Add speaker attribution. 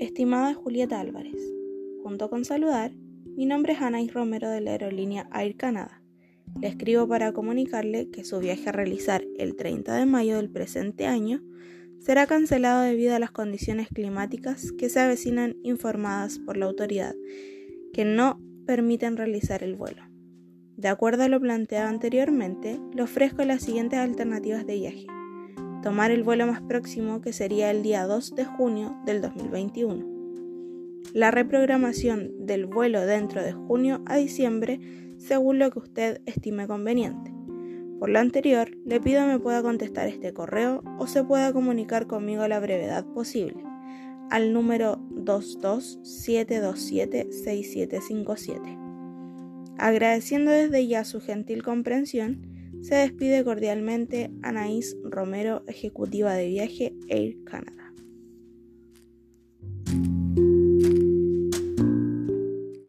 Speaker 1: Estimada Julieta Álvarez, junto con saludar, mi nombre es Anaís Romero de la aerolínea Air Canada. Le escribo para comunicarle que su viaje a realizar el 30 de mayo del presente año será cancelado debido a las condiciones climáticas que se avecinan informadas por la autoridad, que no permiten realizar el vuelo. De acuerdo a lo planteado anteriormente, le ofrezco las siguientes alternativas de viaje. Tomar el vuelo más próximo, que sería el día 2 de junio del 2021. La reprogramación del vuelo dentro de junio a diciembre, según lo que usted estime conveniente. Por lo anterior, le pido me pueda contestar este correo o se pueda comunicar conmigo a la brevedad posible al número 227276757. Agradeciendo desde ya su gentil comprensión, se despide cordialmente Anaís Romero, ejecutiva de viaje Air Canada.